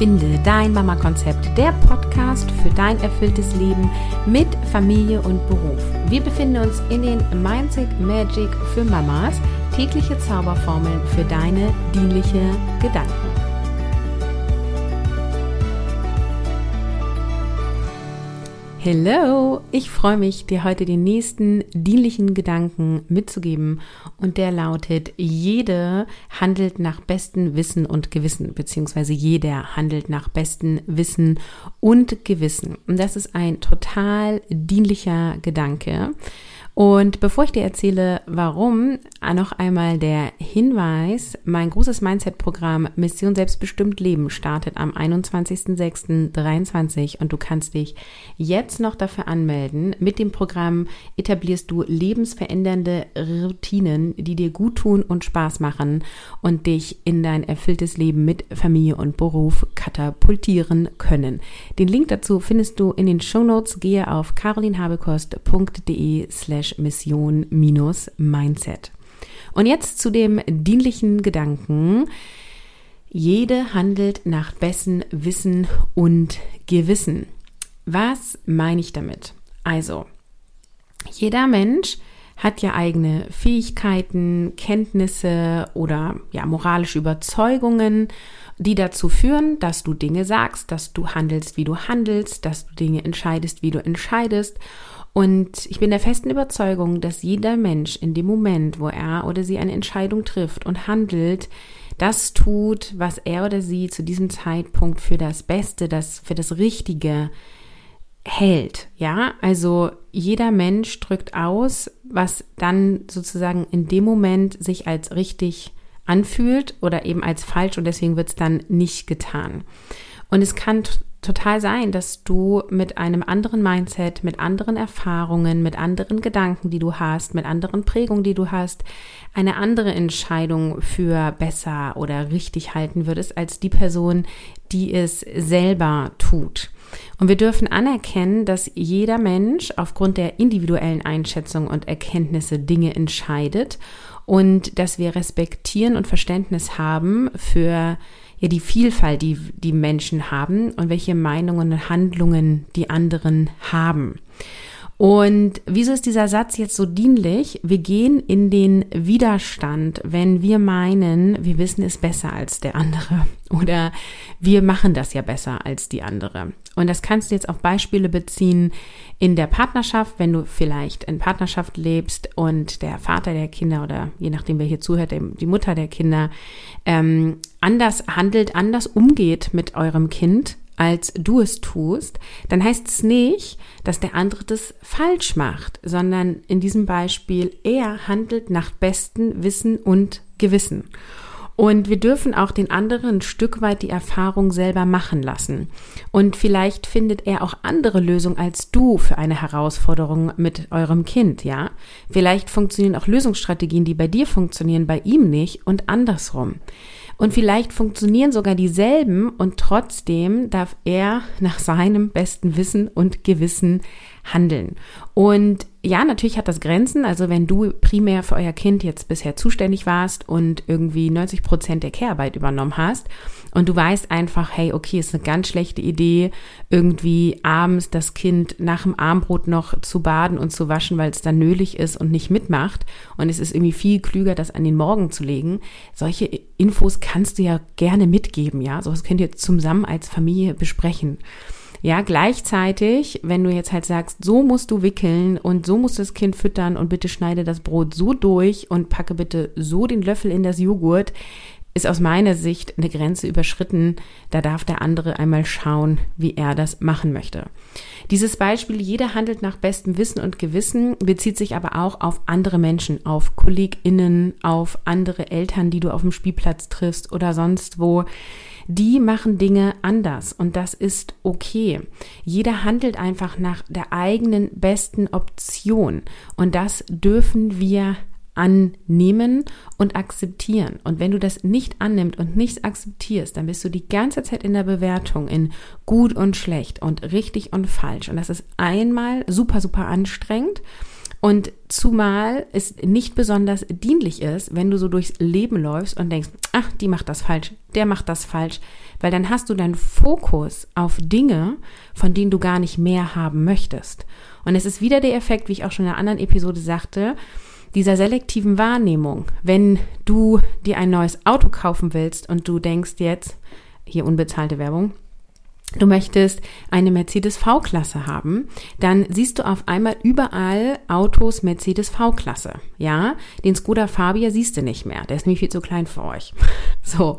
Finde dein Mama-Konzept, der Podcast für dein erfülltes Leben mit Familie und Beruf. Wir befinden uns in den Mindset Magic für Mamas, tägliche Zauberformeln für deine dienliche Gedanken. Hello, ich freue mich, dir heute den nächsten dienlichen Gedanken mitzugeben und der lautet, jede handelt nach bestem Wissen und Gewissen, beziehungsweise jeder handelt nach bestem Wissen und Gewissen. Und das ist ein total dienlicher Gedanke. Und bevor ich dir erzähle, warum, noch einmal der Hinweis, mein großes Mindset-Programm Mission Selbstbestimmt Leben startet am 21.06.23 und du kannst dich jetzt noch dafür anmelden. Mit dem Programm etablierst du lebensverändernde Routinen, die dir gut tun und Spaß machen und dich in dein erfülltes Leben mit Familie und Beruf katapultieren können. Den Link dazu findest du in den Show Notes. Gehe auf carolinhabekost.de slash Mission Mindset. Und jetzt zu dem dienlichen Gedanken. Jede handelt nach bestem Wissen und Gewissen. Was meine ich damit? Also, jeder Mensch hat ja eigene Fähigkeiten, Kenntnisse oder ja moralische Überzeugungen, die dazu führen, dass du Dinge sagst, dass du handelst, wie du handelst, dass du Dinge entscheidest, wie du entscheidest und ich bin der festen Überzeugung, dass jeder Mensch in dem Moment, wo er oder sie eine Entscheidung trifft und handelt, das tut, was er oder sie zu diesem Zeitpunkt für das Beste, das für das Richtige hält. Ja, also jeder Mensch drückt aus, was dann sozusagen in dem Moment sich als richtig anfühlt oder eben als falsch und deswegen wird es dann nicht getan. Und es kann total sein, dass du mit einem anderen Mindset, mit anderen Erfahrungen, mit anderen Gedanken, die du hast, mit anderen Prägungen, die du hast, eine andere Entscheidung für besser oder richtig halten würdest als die Person, die es selber tut. Und wir dürfen anerkennen, dass jeder Mensch aufgrund der individuellen Einschätzung und Erkenntnisse Dinge entscheidet und dass wir respektieren und Verständnis haben für ja die Vielfalt, die die Menschen haben und welche Meinungen und Handlungen die anderen haben. Und wieso ist dieser Satz jetzt so dienlich? Wir gehen in den Widerstand, wenn wir meinen, wir wissen es besser als der andere oder wir machen das ja besser als die andere. Und das kannst du jetzt auf Beispiele beziehen in der Partnerschaft, wenn du vielleicht in Partnerschaft lebst und der Vater der Kinder oder je nachdem wer hier zuhört, die Mutter der Kinder ähm, anders handelt, anders umgeht mit eurem Kind als du es tust, dann heißt es nicht, dass der andere das falsch macht, sondern in diesem Beispiel, er handelt nach bestem Wissen und Gewissen. Und wir dürfen auch den anderen ein Stück weit die Erfahrung selber machen lassen. Und vielleicht findet er auch andere Lösungen als du für eine Herausforderung mit eurem Kind, ja? Vielleicht funktionieren auch Lösungsstrategien, die bei dir funktionieren, bei ihm nicht und andersrum. Und vielleicht funktionieren sogar dieselben und trotzdem darf er nach seinem besten Wissen und Gewissen handeln. Und ja, natürlich hat das Grenzen. Also wenn du primär für euer Kind jetzt bisher zuständig warst und irgendwie 90 Prozent der Care-Arbeit übernommen hast und du weißt einfach, hey, okay, ist eine ganz schlechte Idee, irgendwie abends das Kind nach dem Armbrot noch zu baden und zu waschen, weil es dann nölig ist und nicht mitmacht. Und es ist irgendwie viel klüger, das an den Morgen zu legen. Solche Infos kannst du ja gerne mitgeben, ja. Sowas könnt ihr zusammen als Familie besprechen. Ja, gleichzeitig, wenn du jetzt halt sagst, so musst du wickeln und so musst du das Kind füttern und bitte schneide das Brot so durch und packe bitte so den Löffel in das Joghurt, ist aus meiner Sicht eine Grenze überschritten. Da darf der andere einmal schauen, wie er das machen möchte. Dieses Beispiel, jeder handelt nach bestem Wissen und Gewissen, bezieht sich aber auch auf andere Menschen, auf KollegInnen, auf andere Eltern, die du auf dem Spielplatz triffst oder sonst wo die machen Dinge anders und das ist okay. Jeder handelt einfach nach der eigenen besten Option und das dürfen wir annehmen und akzeptieren. Und wenn du das nicht annimmst und nicht akzeptierst, dann bist du die ganze Zeit in der Bewertung in gut und schlecht und richtig und falsch. Und das ist einmal super, super anstrengend Und zumal es nicht besonders dienlich ist, wenn du so durchs Leben läufst und denkst, ach, die macht das falsch, der macht das falsch, weil dann hast du deinen Fokus auf Dinge, von denen du gar nicht mehr haben möchtest. Und es ist wieder der Effekt, wie ich auch schon in einer anderen Episode sagte, dieser selektiven Wahrnehmung. Wenn du dir ein neues Auto kaufen willst und du denkst jetzt, hier unbezahlte Werbung, du möchtest eine Mercedes V-Klasse haben, dann siehst du auf einmal überall Autos Mercedes V-Klasse. Ja, den Skoda Fabia siehst du nicht mehr. Der ist nämlich viel zu klein für euch. So.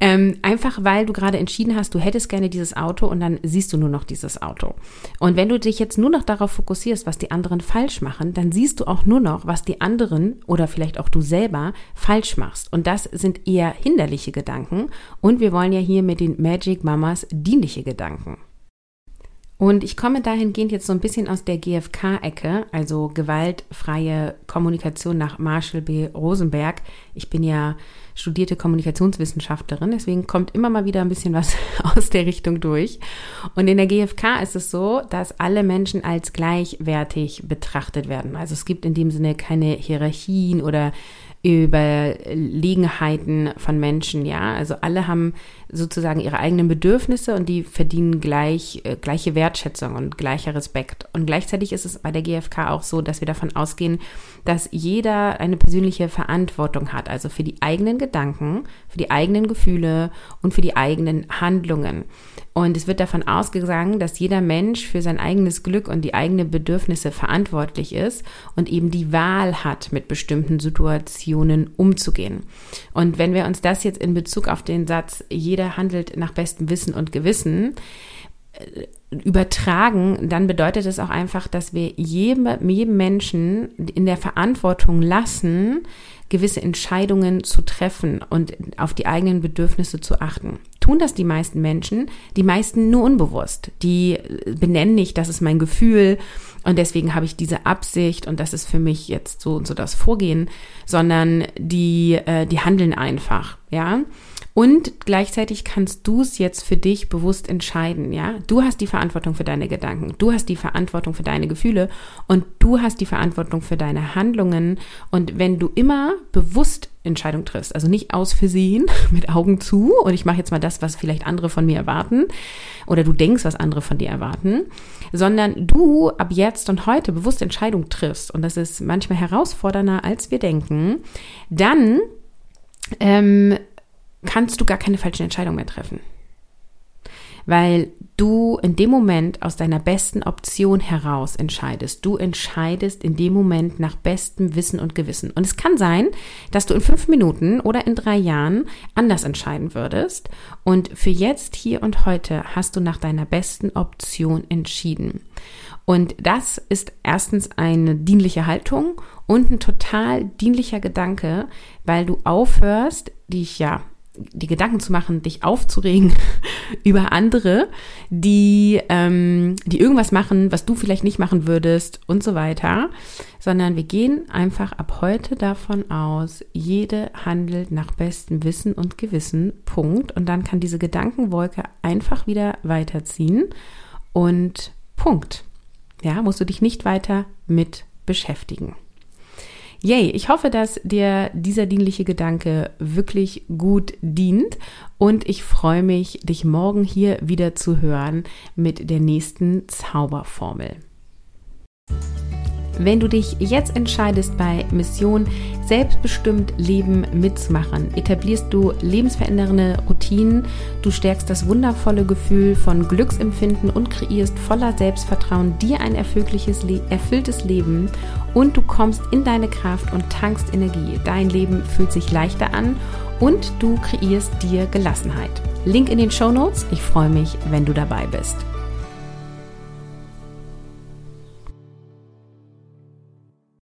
Ähm, einfach weil du gerade entschieden hast, du hättest gerne dieses Auto und dann siehst du nur noch dieses Auto. Und wenn du dich jetzt nur noch darauf fokussierst, was die anderen falsch machen, dann siehst du auch nur noch, was die anderen oder vielleicht auch du selber falsch machst. Und das sind eher hinderliche Gedanken. Und wir wollen ja hier mit den Magic Mamas dienliche Gedanken. Und ich komme dahingehend jetzt so ein bisschen aus der GFK-Ecke, also gewaltfreie Kommunikation nach Marshall B. Rosenberg. Ich bin ja studierte Kommunikationswissenschaftlerin, deswegen kommt immer mal wieder ein bisschen was aus der Richtung durch. Und in der GfK ist es so, dass alle Menschen als gleichwertig betrachtet werden. Also es gibt in dem Sinne keine Hierarchien oder Überlegenheiten von Menschen, ja. Also alle haben sozusagen ihre eigenen Bedürfnisse und die verdienen gleich, äh, gleiche Wertschätzung und gleicher Respekt. Und gleichzeitig ist es bei der GfK auch so, dass wir davon ausgehen, dass jeder eine persönliche Verantwortung hat, also für die eigenen Gedanken, für die eigenen Gefühle und für die eigenen Handlungen. Und es wird davon ausgegangen, dass jeder Mensch für sein eigenes Glück und die eigenen Bedürfnisse verantwortlich ist und eben die Wahl hat, mit bestimmten Situationen umzugehen. Und wenn wir uns das jetzt in Bezug auf den Satz, jeder handelt nach bestem Wissen und Gewissen, übertragen, dann bedeutet es auch einfach, dass wir jedem, jedem Menschen in der Verantwortung lassen, gewisse Entscheidungen zu treffen und auf die eigenen Bedürfnisse zu achten. Tun das die meisten Menschen, die meisten nur unbewusst. Die benennen nicht, das ist mein Gefühl und deswegen habe ich diese Absicht und das ist für mich jetzt so und so das Vorgehen, sondern die, äh, die handeln einfach, ja. Und gleichzeitig kannst du es jetzt für dich bewusst entscheiden, ja? Du hast die Verantwortung für deine Gedanken, du hast die Verantwortung für deine Gefühle und du hast die Verantwortung für deine Handlungen. Und wenn du immer bewusst Entscheidung triffst, also nicht aus Versehen mit Augen zu und ich mache jetzt mal das, was vielleicht andere von mir erwarten oder du denkst, was andere von dir erwarten, sondern du ab jetzt und heute bewusst Entscheidung triffst und das ist manchmal herausfordernder, als wir denken, dann ähm, kannst du gar keine falschen Entscheidungen mehr treffen. Weil du in dem Moment aus deiner besten Option heraus entscheidest. Du entscheidest in dem Moment nach bestem Wissen und Gewissen. Und es kann sein, dass du in fünf Minuten oder in drei Jahren anders entscheiden würdest. Und für jetzt, hier und heute hast du nach deiner besten Option entschieden. Und das ist erstens eine dienliche Haltung und ein total dienlicher Gedanke, weil du aufhörst, dich ja die Gedanken zu machen, dich aufzuregen über andere, die, ähm, die irgendwas machen, was du vielleicht nicht machen würdest und so weiter, sondern wir gehen einfach ab heute davon aus, jede handelt nach bestem Wissen und Gewissen, Punkt. Und dann kann diese Gedankenwolke einfach wieder weiterziehen und Punkt. Ja, musst du dich nicht weiter mit beschäftigen. Yay, ich hoffe, dass dir dieser dienliche Gedanke wirklich gut dient und ich freue mich, dich morgen hier wieder zu hören mit der nächsten Zauberformel. Wenn du dich jetzt entscheidest, bei Mission selbstbestimmt Leben mitzumachen, etablierst du lebensverändernde Routinen, du stärkst das wundervolle Gefühl von Glücksempfinden und kreierst voller Selbstvertrauen dir ein erfülltes, Leben und du kommst in deine Kraft und tankst Energie. Dein Leben fühlt sich leichter an und du kreierst dir Gelassenheit. Link in den Show Notes. Ich freue mich, wenn du dabei bist.